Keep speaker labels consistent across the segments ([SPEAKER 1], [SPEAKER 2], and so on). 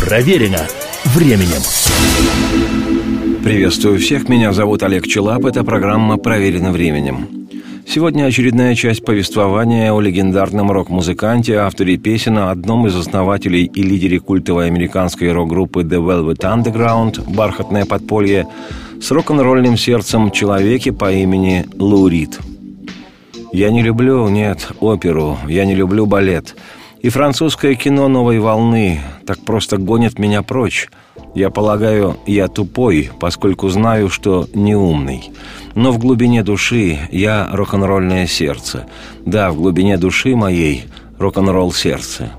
[SPEAKER 1] Проверено временем.
[SPEAKER 2] Приветствую всех, меня зовут Олег Челап, это программа «Проверено временем». Сегодня очередная часть повествования о легендарном рок-музыканте, авторе песен, одном из основателей и лидере культовой американской рок-группы The Velvet Underground «Бархатное подполье» с рок-н-ролльным сердцем человеке по имени Лу Рид. Я не люблю, нет, оперу, я не люблю балет. И французское кино новой волны так просто гонит меня прочь. Я полагаю, я тупой, поскольку знаю, что не умный. Но в глубине души я рок-н-ролльное сердце. Да, в глубине души моей рок-н-ролл сердце.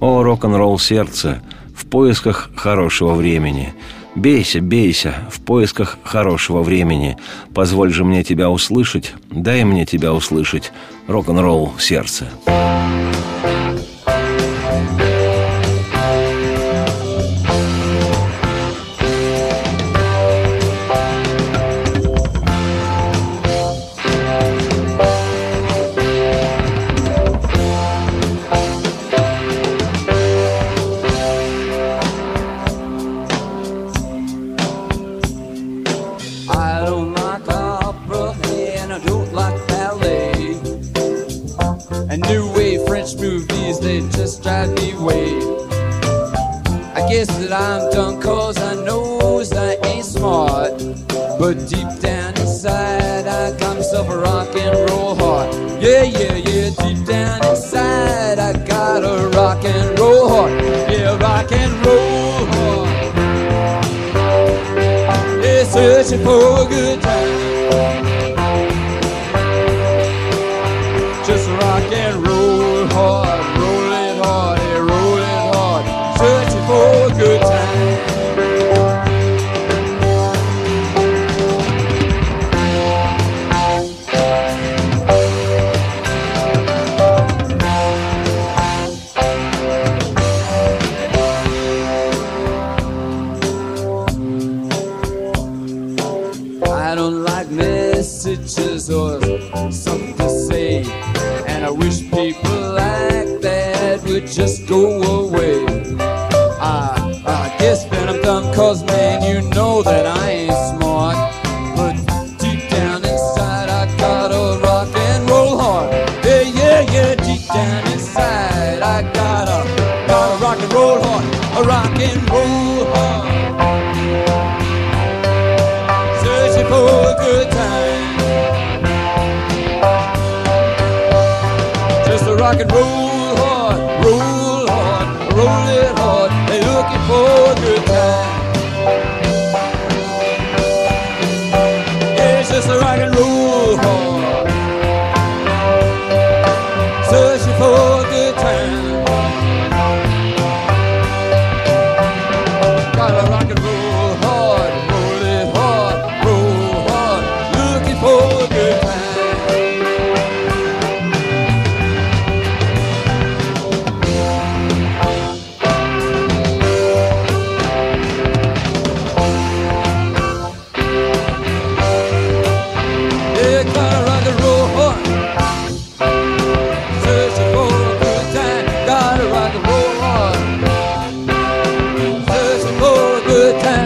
[SPEAKER 2] О, рок-н-ролл сердце, в поисках хорошего времени. Бейся, бейся, в поисках хорошего времени. Позволь же мне тебя услышать, дай мне тебя услышать. Рок-н-ролл сердце.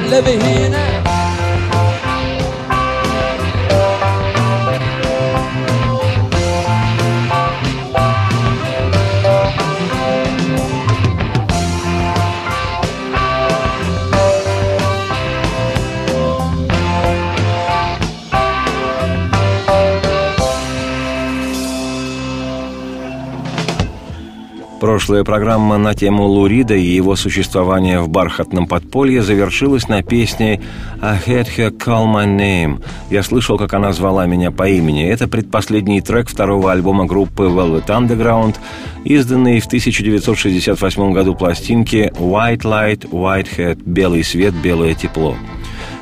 [SPEAKER 2] Levi'ina Прошлая программа на тему Лурида и его существования в бархатном подполье завершилась на песне «I had her call my name». Я слышал, как она звала меня по имени. Это предпоследний трек второго альбома группы Velvet Underground, изданный в 1968 году пластинки «White Light, White Head» – «Белый свет, белое тепло».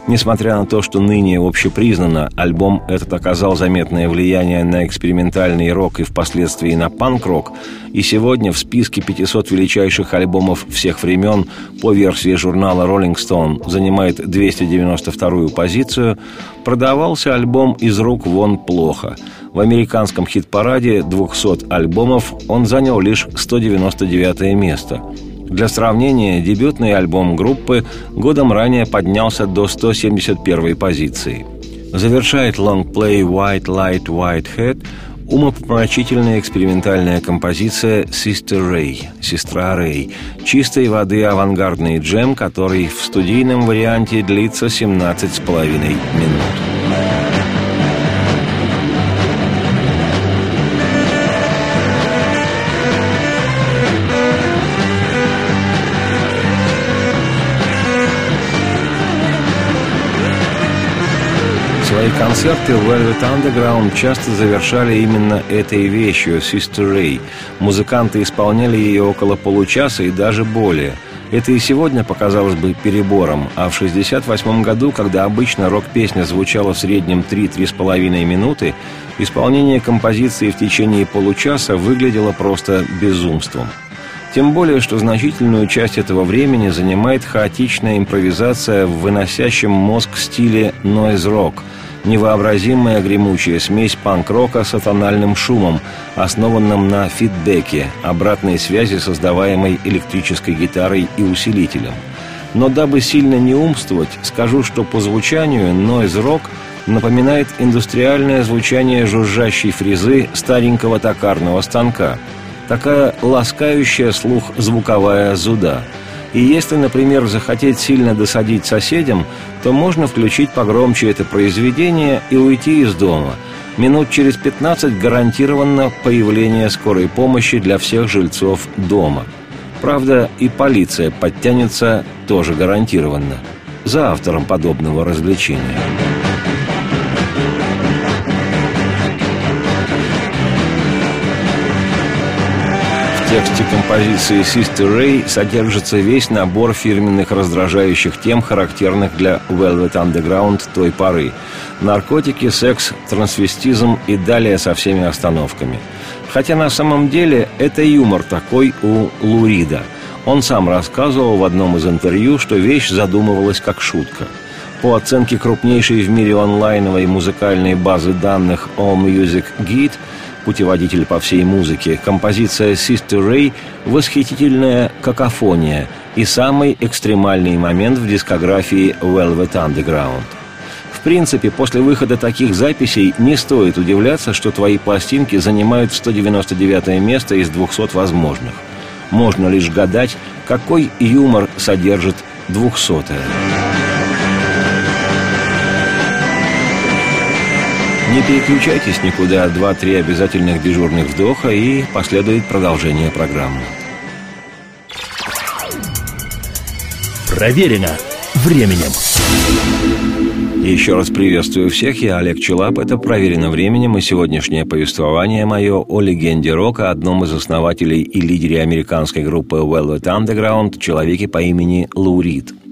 [SPEAKER 2] Несмотря на то, что ныне общепризнано, альбом этот оказал заметное влияние на экспериментальный рок и впоследствии на панк-рок, и сегодня в списке 500 величайших альбомов всех времен по версии журнала Rolling Stone занимает 292-ю позицию, продавался альбом из рук вон плохо. В американском хит-параде 200 альбомов он занял лишь 199 место – Для сравнения, дебютный альбом группы годом ранее поднялся до 171 позиции. Завершает лонгплей «White Light White Head» умопомрачительная экспериментальная композиция «Sister Ray» – «Сестра Рэй» – чистой воды авангардный джем, который в студийном варианте длится 17,5 минут. Концерты Velvet Underground часто завершали именно этой вещью «Sister Ray». Музыканты исполняли ее около получаса и даже более. Это и сегодня показалось бы перебором, а в 1968 году, когда обычно рок-песня звучала в среднем 3-3,5 минуты, исполнение композиции в течение получаса выглядело просто безумством. Тем более, что значительную часть этого времени занимает хаотичная импровизация в выносящем мозг стиле нойз-рок – невообразимая гремучая смесь панк-рока с атональным шумом, основанным на фидбэке, обратной связи, создаваемой электрической гитарой и усилителем. Но дабы сильно не умствовать, скажу, что по звучанию нойз-рок напоминает индустриальное звучание жужжащей фрезы старенького токарного станка. Такая ласкающая слух звуковая зуда – и если, например, захотеть сильно досадить соседям, то можно включить погромче это произведение и уйти из дома. Минут через 15 гарантированно появление скорой помощи для всех жильцов дома. Правда, и полиция подтянется тоже гарантированно. За автором подобного развлечения. Тексте композиции «Sister Ray» содержится весь набор фирменных раздражающих тем, характерных для Velvet Underground той поры. Наркотики, секс, трансвестизм и далее со всеми остановками. Хотя на самом деле это юмор такой у Лурида. Он сам рассказывал в одном из интервью, что вещь задумывалась как шутка. По оценке крупнейшей в мире онлайновой музыкальной базы данных All Git путеводитель по всей музыке, композиция «Sister Ray» – восхитительная какофония и самый экстремальный момент в дискографии Velvet Underground. В принципе, после выхода таких записей не стоит удивляться, что твои пластинки занимают 199 место из 200 возможных. Можно лишь гадать, какой юмор содержит 200 Не переключайтесь никуда, два-три обязательных дежурных вдоха и последует продолжение программы.
[SPEAKER 1] Проверено временем.
[SPEAKER 2] Еще раз приветствую всех, я Олег Челап, это «Проверено временем» и сегодняшнее повествование мое о легенде рока, одном из основателей и лидере американской группы Velvet Underground, человеке по имени Лу Рид –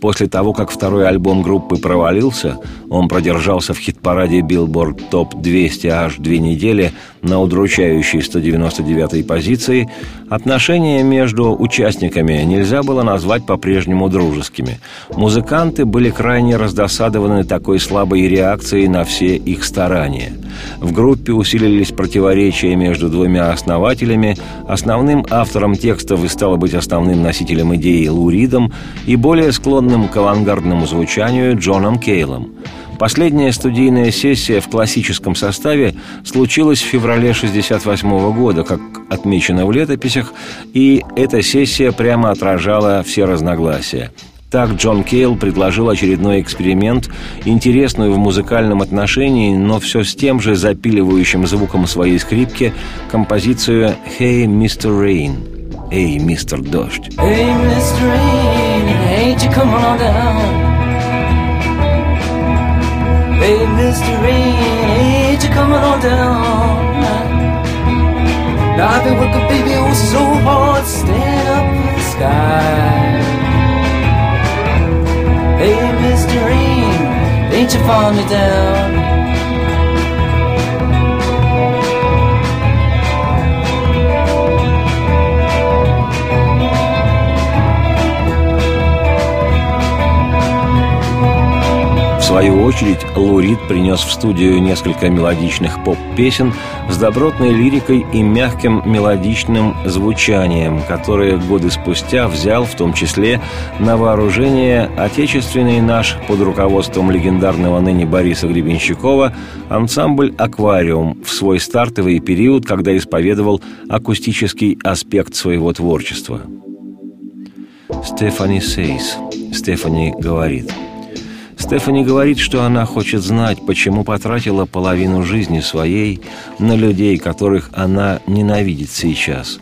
[SPEAKER 2] После того, как второй альбом группы провалился, он продержался в хит-параде Billboard Top 200 аж две недели на удручающей 199-й позиции, отношения между участниками нельзя было назвать по-прежнему дружескими. Музыканты были крайне раздосадованы такой слабой реакцией на все их старания. В группе усилились противоречия между двумя основателями, основным автором текстов и, стало быть, основным носителем идеи Луридом и более склонным к авангардному звучанию Джоном Кейлом – Последняя студийная сессия в классическом составе случилась в феврале 1968 года, как отмечено в летописях, и эта сессия прямо отражала все разногласия. Так Джон Кейл предложил очередной эксперимент, интересную в музыкальном отношении, но все с тем же запиливающим звуком своей скрипки, композицию «Hey, Mr. Rain» «Эй, мистер Дождь». Hey, Mr. Rain, hate you come on down. Hey, Mr. Rain, ain't you coming on down? Now I've been working, baby, oh so hard, stand up in the sky. Hey, Mr. Rain, ain't you falling down? Свою очередь, Лурид принес в студию несколько мелодичных поп-песен с добротной лирикой и мягким мелодичным звучанием, которые годы спустя взял в том числе на вооружение отечественный наш под руководством легендарного ныне Бориса Гребенщикова ансамбль «Аквариум» в свой стартовый период, когда исповедовал акустический аспект своего творчества. Стефани Сейс. Стефани говорит – Стефани говорит, что она хочет знать, почему потратила половину жизни своей на людей, которых она ненавидит сейчас.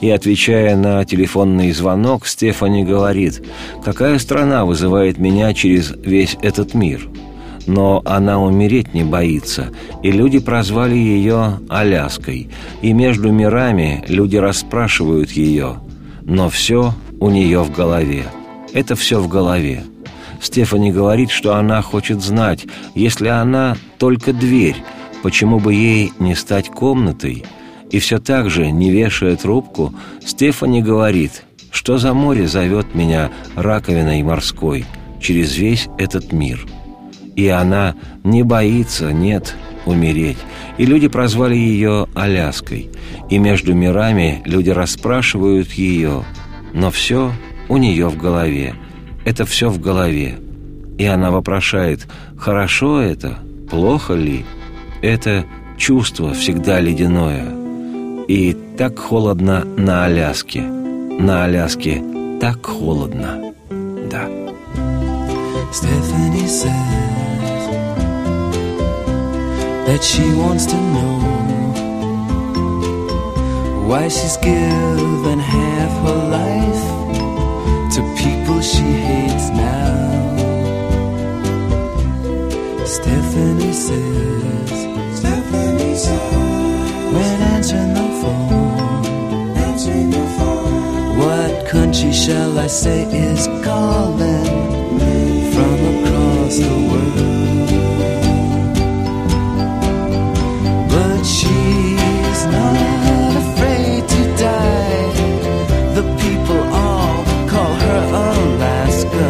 [SPEAKER 2] И отвечая на телефонный звонок, Стефани говорит, какая страна вызывает меня через весь этот мир. Но она умереть не боится, и люди прозвали ее Аляской, и между мирами люди расспрашивают ее, но все у нее в голове. Это все в голове. Стефани говорит, что она хочет знать, если она только дверь, почему бы ей не стать комнатой? И все так же, не вешая трубку, Стефани говорит, что за море зовет меня раковиной морской через весь этот мир. И она не боится, нет, умереть. И люди прозвали ее Аляской. И между мирами люди расспрашивают ее, но все у нее в голове – это все в голове. И она вопрошает, хорошо это, плохо ли? Это чувство всегда ледяное. И так холодно на Аляске. На Аляске так холодно. Да. That she wants to know why she's given country shall I say is calling from across the world? But she's not afraid to die. The people all call her Alaska.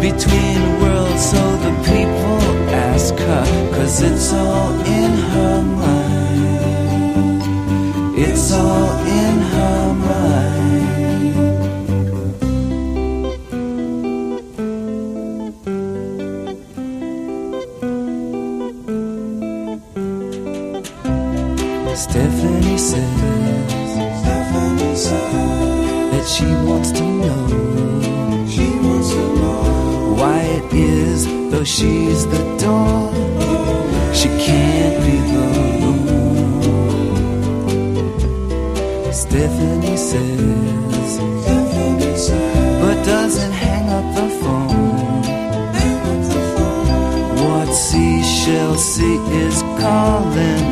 [SPEAKER 2] Between worlds, so the people ask her, cause it's all Stephanie says, Stephanie says that she wants to know. She wants to know why it is, though she's the door, she can't be the. Stephanie says, Stephanie says, but doesn't hang up the phone. What seashell sea is calling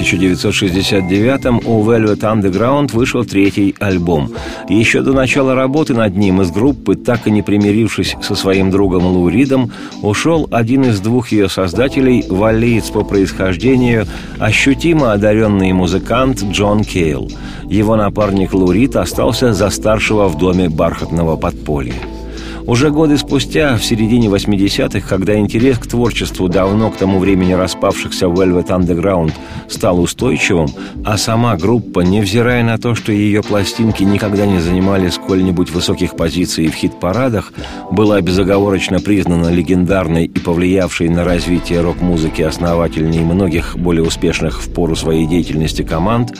[SPEAKER 2] 1969-м у Velvet Underground вышел третий альбом. Еще до начала работы над ним из группы, так и не примирившись со своим другом Лу Ридом, ушел один из двух ее создателей, валлиец по происхождению, ощутимо одаренный музыкант Джон Кейл. Его напарник Лу Рид остался за старшего в доме бархатного подполья. Уже годы спустя, в середине 80-х, когда интерес к творчеству давно к тому времени распавшихся Velvet Underground стал устойчивым, а сама группа, невзирая на то, что ее пластинки никогда не занимали сколь-нибудь высоких позиций в хит-парадах, была безоговорочно признана легендарной и повлиявшей на развитие рок-музыки основательней многих более успешных в пору своей деятельности команд,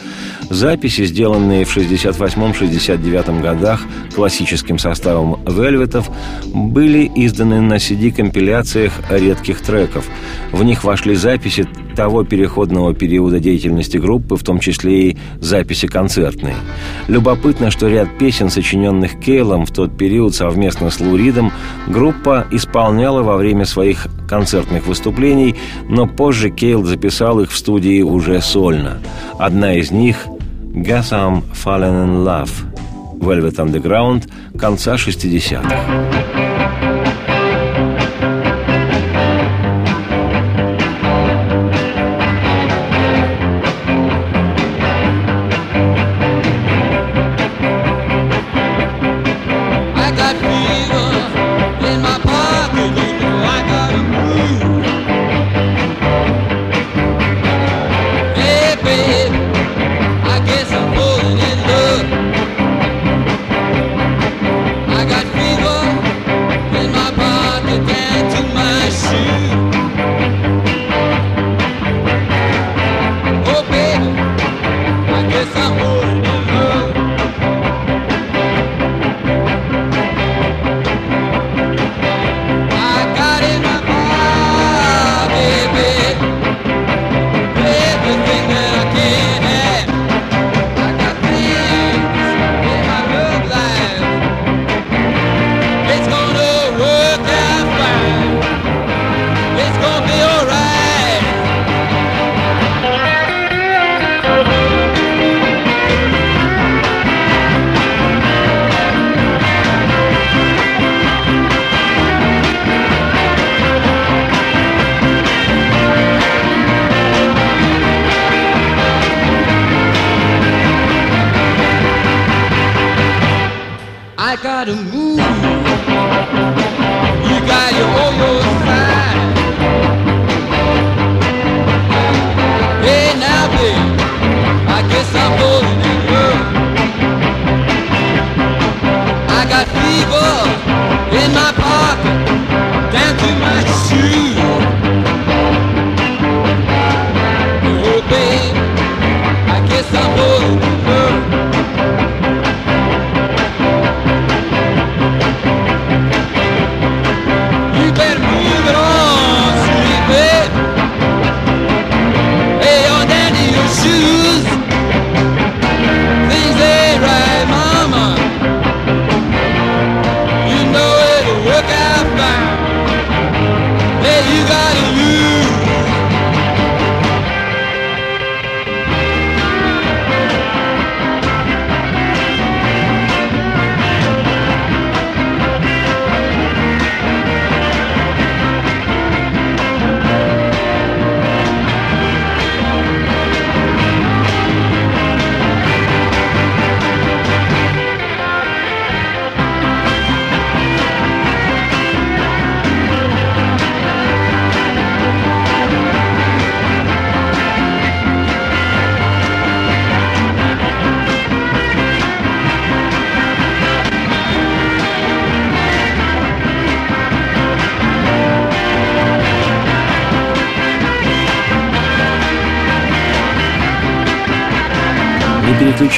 [SPEAKER 2] записи, сделанные в 68-69 годах классическим составом «Вельветов», были изданы на CD-компиляциях редких треков. В них вошли записи того переходного периода деятельности группы, в том числе и записи концертные. Любопытно, что ряд песен, сочиненных Кейлом в тот период совместно с Луридом, группа исполняла во время своих концертных выступлений, но позже Кейл записал их в студии уже сольно. Одна из них «Guess I'm Fallen in Love» Velvet Underground конца 60-х.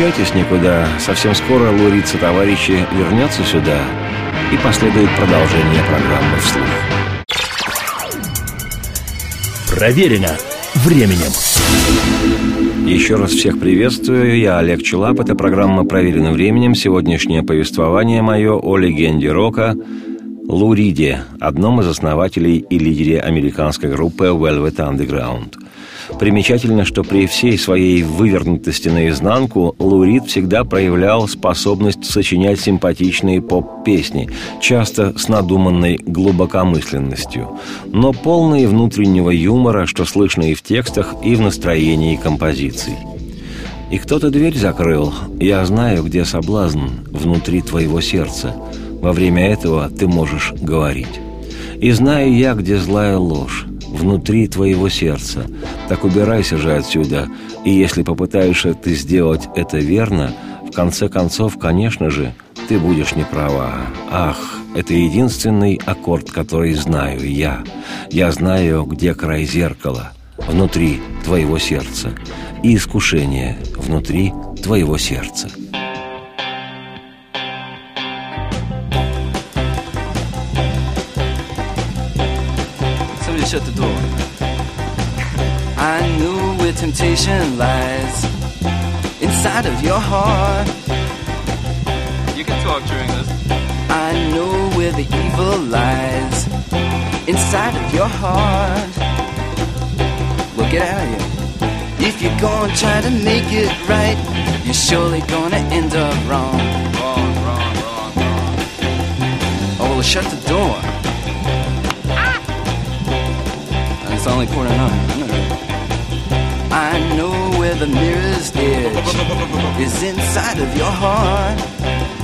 [SPEAKER 2] Переключайтесь никуда. Совсем скоро Лурица товарищи вернется сюда и последует продолжение программы «Вслух».
[SPEAKER 1] Проверено временем.
[SPEAKER 2] Еще раз всех приветствую. Я Олег Челап. Это программа «Проверено временем». Сегодняшнее повествование мое о легенде рока Луриде, одном из основателей и лидере американской группы Velvet Underground. Примечательно, что при всей своей вывернутости наизнанку Лурид всегда проявлял способность сочинять симпатичные поп-песни, часто с надуманной глубокомысленностью, но полные внутреннего юмора, что слышно и в текстах, и в настроении композиций. И кто-то дверь закрыл. Я знаю, где соблазн внутри твоего сердца. Во время этого ты можешь говорить. И знаю я, где злая ложь, внутри твоего сердца. Так убирайся же отсюда, и если попытаешься ты сделать это верно, в конце концов, конечно же, ты будешь не права. Ах, это единственный аккорд, который знаю я. Я знаю, где край зеркала, внутри твоего сердца, и искушение внутри твоего сердца.
[SPEAKER 3] Shut the door. I knew where temptation lies inside of your heart.
[SPEAKER 4] You can talk during this.
[SPEAKER 3] I know where the evil lies inside of your heart. Well, get out of here. If you're gonna try to make it right, you're surely gonna end up wrong.
[SPEAKER 4] Wrong, wrong, wrong, wrong.
[SPEAKER 3] Oh, well, shut the door. It's only quarter nine. I know. Where the mirror's edge is inside of your heart.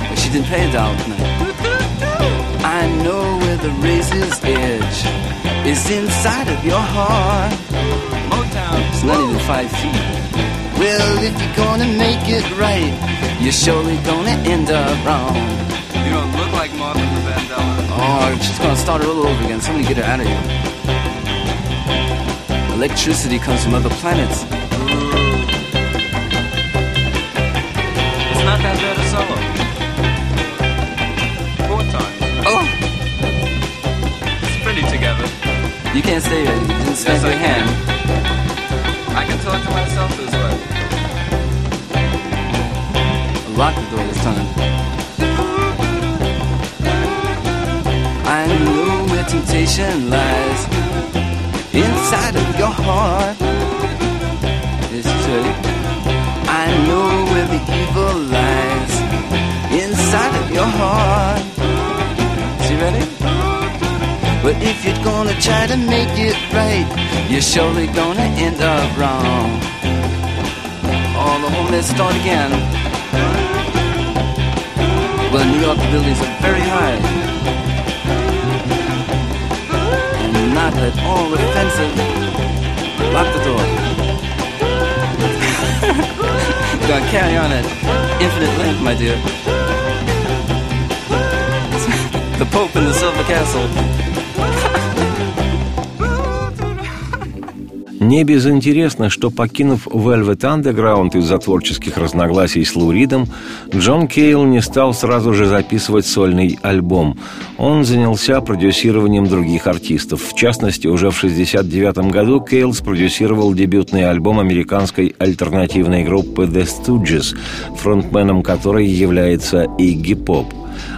[SPEAKER 3] But she didn't pay a dollar tonight. I know where the razor's edge is inside of your heart.
[SPEAKER 4] Motown.
[SPEAKER 3] It's not even five feet. Well, if you're gonna make it right, you're surely gonna end up wrong.
[SPEAKER 4] You don't look like Martha the Vandella.
[SPEAKER 3] Oh, she's gonna start it all over again. Somebody get her out of here. Electricity comes from other planets.
[SPEAKER 4] It's not that bad a solo. Four times.
[SPEAKER 3] Oh,
[SPEAKER 4] It's pretty together.
[SPEAKER 3] you can't stay there. You didn't snap
[SPEAKER 4] Yes,
[SPEAKER 3] your
[SPEAKER 4] I
[SPEAKER 3] hand.
[SPEAKER 4] I can talk to myself this way.
[SPEAKER 3] Lock the door this time. I know where temptation lies inside of your heart. Is ready. I know where the evil lies inside of your heart. Is you ready? But if you're gonna try to make it right, you're surely gonna end up wrong. All the whole let's start again. Well, New York buildings are very high. At all offensive. Lock the door. Gonna carry on at infinite length, my dear. the Pope in the Silver Castle.
[SPEAKER 2] Не безинтересно, что, покинув Velvet Underground из-за творческих разногласий с Лу Ридом, Джон Кейл не стал сразу же записывать сольный альбом. Он занялся продюсированием других артистов. В частности, уже в 1969 году Кейл спродюсировал дебютный альбом американской альтернативной группы The Stooges, фронтменом которой является Игги Поп.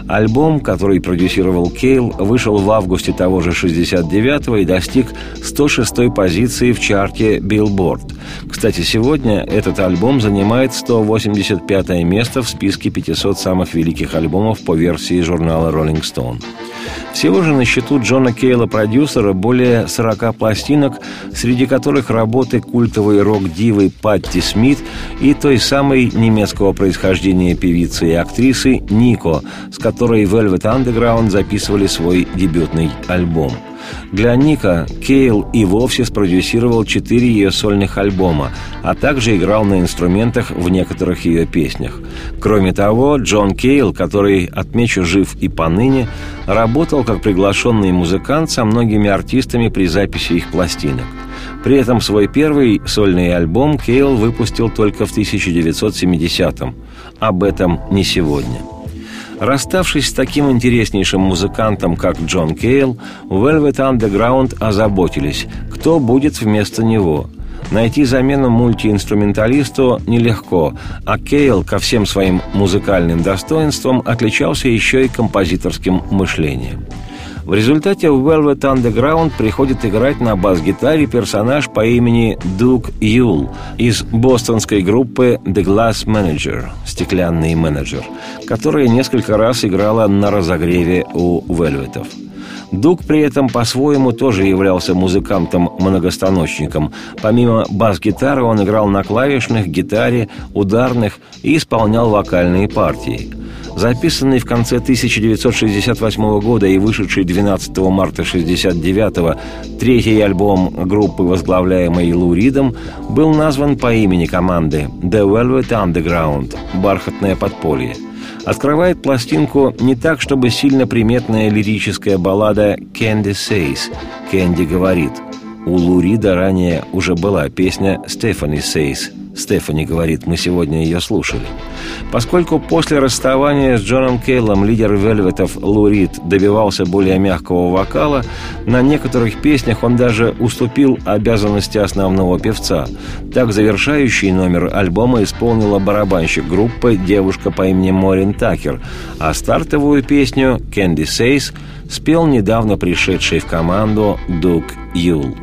[SPEAKER 2] Альбом, который продюсировал Кейл, вышел в августе того же 69-го и достиг 106-й позиции в чарте Billboard. Кстати, сегодня этот альбом занимает 185 место в списке 500 самых великих альбомов по версии журнала Rolling Stone. Всего же на счету Джона Кейла-продюсера более 40 пластинок, среди которых работы культовой рок-дивы Патти Смит и той самой немецкого происхождения певицы и актрисы Нико, с которой Velvet Underground записывали свой дебютный альбом. Для Ника Кейл и вовсе спродюсировал четыре ее сольных альбома, а также играл на инструментах в некоторых ее песнях. Кроме того, Джон Кейл, который, отмечу, жив и поныне, работал как приглашенный музыкант со многими артистами при записи их пластинок. При этом свой первый сольный альбом Кейл выпустил только в 1970-м. Об этом не сегодня. Расставшись с таким интереснейшим музыкантом, как Джон Кейл, Velvet Underground озаботились, кто будет вместо него. Найти замену мультиинструменталисту нелегко, а Кейл ко всем своим музыкальным достоинствам отличался еще и композиторским мышлением. В результате в Velvet Underground приходит играть на бас-гитаре персонаж по имени Дуг Юл из бостонской группы The Glass Manager – «Стеклянный менеджер», которая несколько раз играла на разогреве у Вельветов. Дуг при этом по-своему тоже являлся музыкантом-многостаночником. Помимо бас-гитары он играл на клавишных, гитаре, ударных и исполнял вокальные партии.
[SPEAKER 5] Записанный в конце 1968 года и вышедший 12 марта 1969 третий альбом группы, возглавляемой Лу Ридом, был назван по имени команды «The Velvet Underground» – «Бархатное подполье». Открывает пластинку не так, чтобы сильно приметная лирическая баллада «Candy Says» – «Кэнди говорит». У Лурида ранее уже была песня «Stephanie Says» Стефани говорит, мы сегодня ее слушали. Поскольку после расставания с Джоном Кейлом лидер Вельветов Лурид добивался более мягкого вокала, на некоторых песнях он даже уступил обязанности основного певца. Так завершающий номер альбома исполнила барабанщик группы девушка по имени Морин Такер, а стартовую песню «Candy Says» спел недавно пришедший в команду Дук Юл.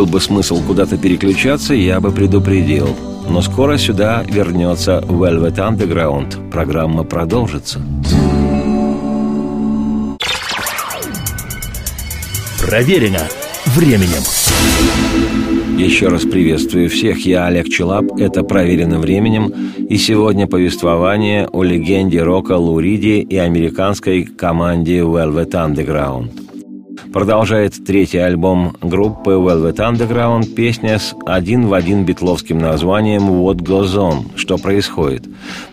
[SPEAKER 5] Был бы смысл куда-то переключаться, я бы предупредил. Но скоро сюда вернется Velvet Underground. Программа продолжится.
[SPEAKER 1] Проверено временем.
[SPEAKER 2] Еще раз приветствую всех, я Олег Челап, это «Проверено временем», и сегодня повествование о легенде рока Луриди и американской команде Velvet Underground – продолжает третий альбом группы Velvet Underground песня с один в один битловским названием «What Goes On» – «Что происходит?».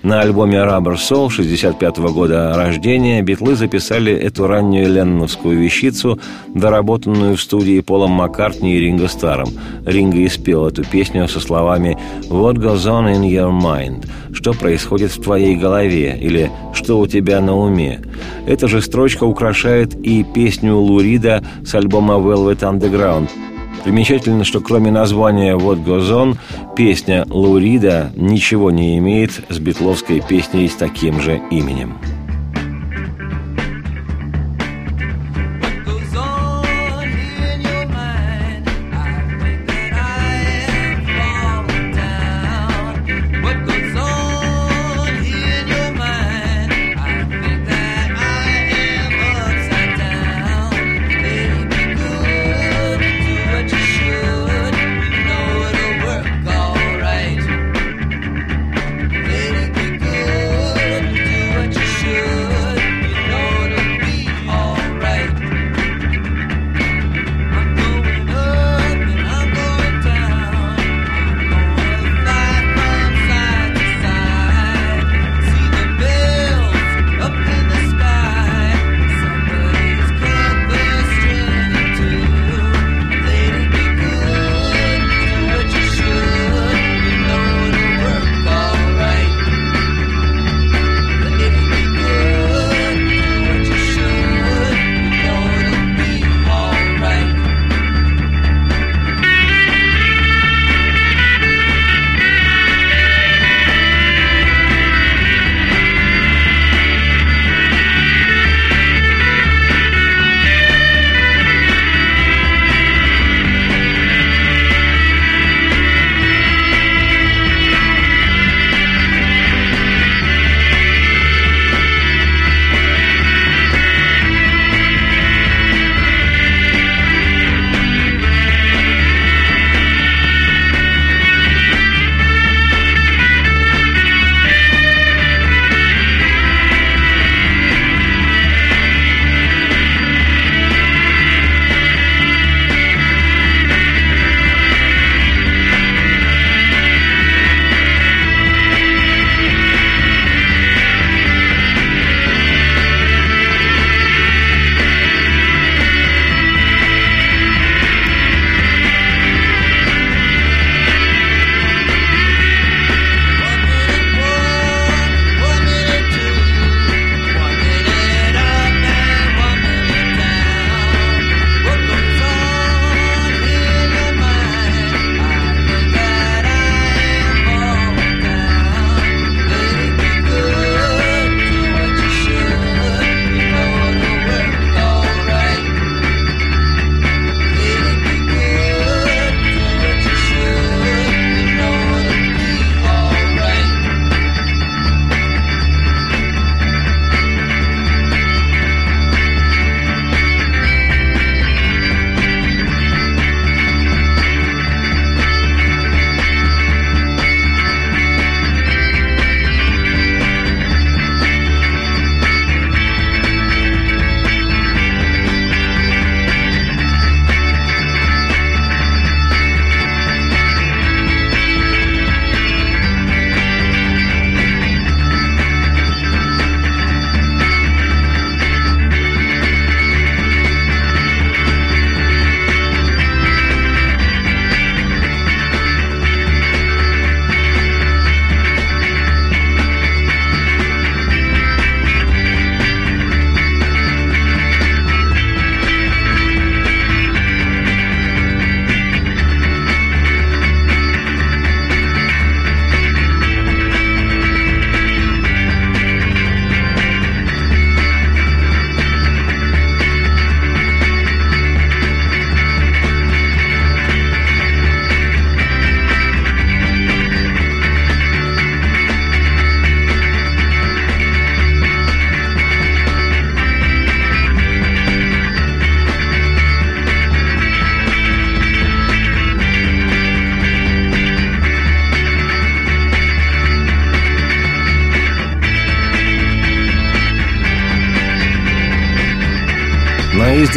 [SPEAKER 2] На альбоме Rubber Soul 65 -го года рождения битлы записали эту раннюю ленновскую вещицу, доработанную в студии Полом Маккартни и Ринго Старом. Ринго испел эту песню со словами «What goes on in your mind?» – «Что происходит в твоей голове?» или «Что у тебя на уме?». Эта же строчка украшает и песню Лурида хита с альбома Velvet Underground. Примечательно, что кроме названия «Вот Гозон», песня Лурида ничего не имеет с битловской песней с таким же именем.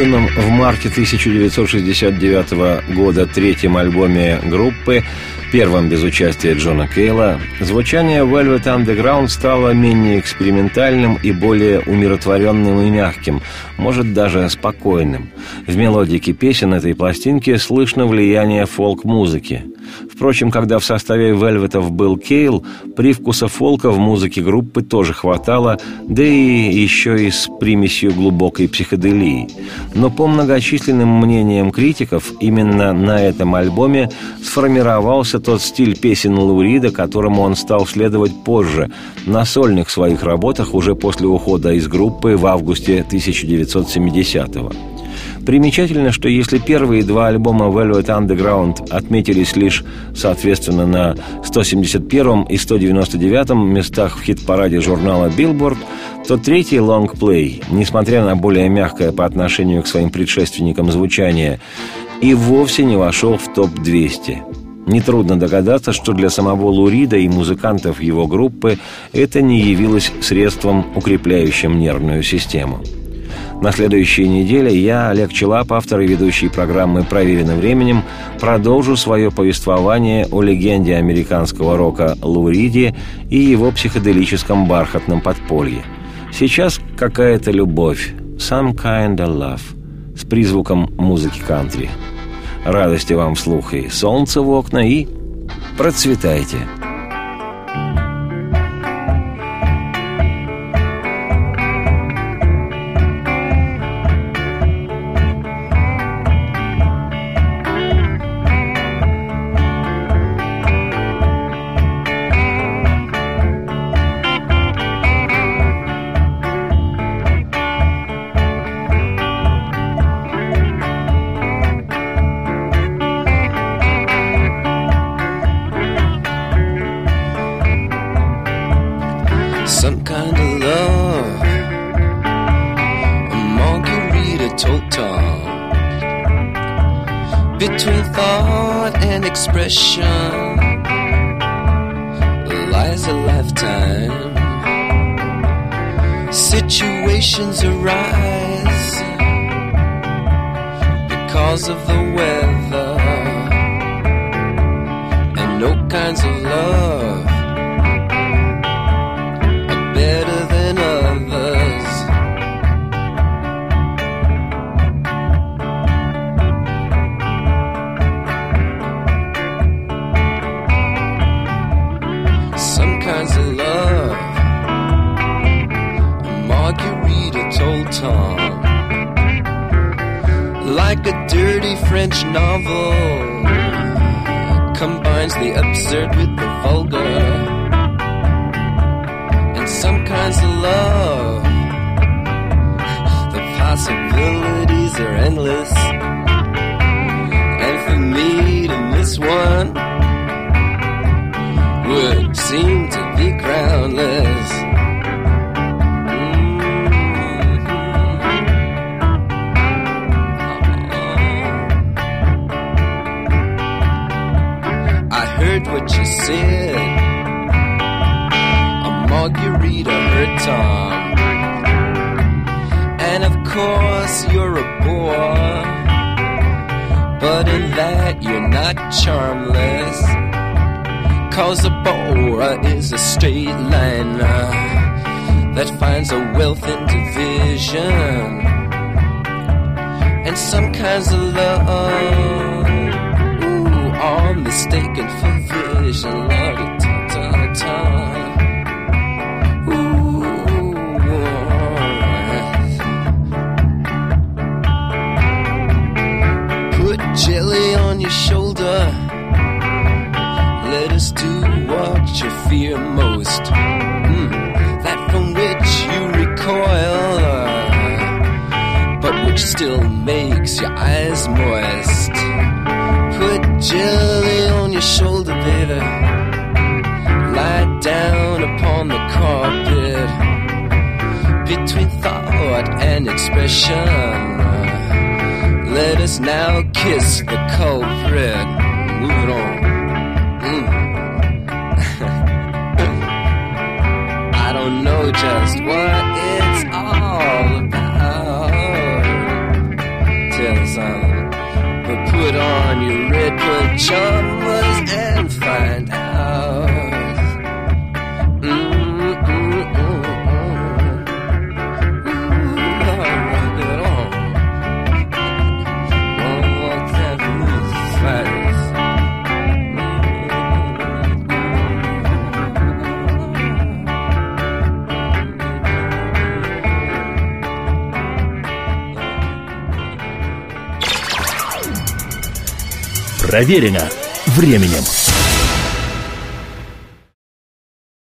[SPEAKER 2] Изданном в марте 1969 года третьем альбоме группы, первом без участия Джона Кейла, звучание Velvet Underground стало менее экспериментальным и более умиротворенным и мягким, может даже спокойным. В мелодике песен этой пластинки слышно влияние фолк-музыки. Впрочем, когда в составе Вельветов был Кейл, привкуса фолка в музыке группы тоже хватало, да и еще и с примесью глубокой психоделии. Но по многочисленным мнениям критиков, именно на этом альбоме сформировался тот стиль песен Лаурида, которому он стал следовать позже, на сольных своих работах уже после ухода из группы в августе 1970-го. Примечательно, что если первые два альбома Velvet Underground отметились лишь, соответственно, на 171 и 199 местах в хит-параде журнала Billboard, то третий лонгплей, несмотря на более мягкое по отношению к своим предшественникам звучание, и вовсе не вошел в топ-200. Нетрудно догадаться, что для самого Лурида и музыкантов его группы это не явилось средством, укрепляющим нервную систему. На следующей неделе я, Олег Челап, автор и ведущий программы «Проверенным временем», продолжу свое повествование о легенде американского рока Лу Риди и его психоделическом бархатном подполье. Сейчас какая-то любовь, some kind of love, с призвуком музыки кантри. Радости вам вслух и солнце в окна, и процветайте!
[SPEAKER 6] some are endless. And for me to miss one would seem to be groundless. Mhm. I heard what you said a margarita hurt Tom. Course, you're a bore. But in that, you're not charmless. Cause a bora is a straight liner that finds a wealth in division. And some kinds of love ooh, are mistaken for vision. La-da-da-da-da. Put jelly on your shoulder. Let us do what you fear most. Mm, that from which you recoil, but which still makes your eyes moist. Put jelly on your shoulder, baby. Lie down upon the carpet between thought and expression. Let us now kiss the culprit. Move it on. Mm. I don't know just what it's all about. Tell some, but put on your red pajamas and find
[SPEAKER 1] Проверено временем.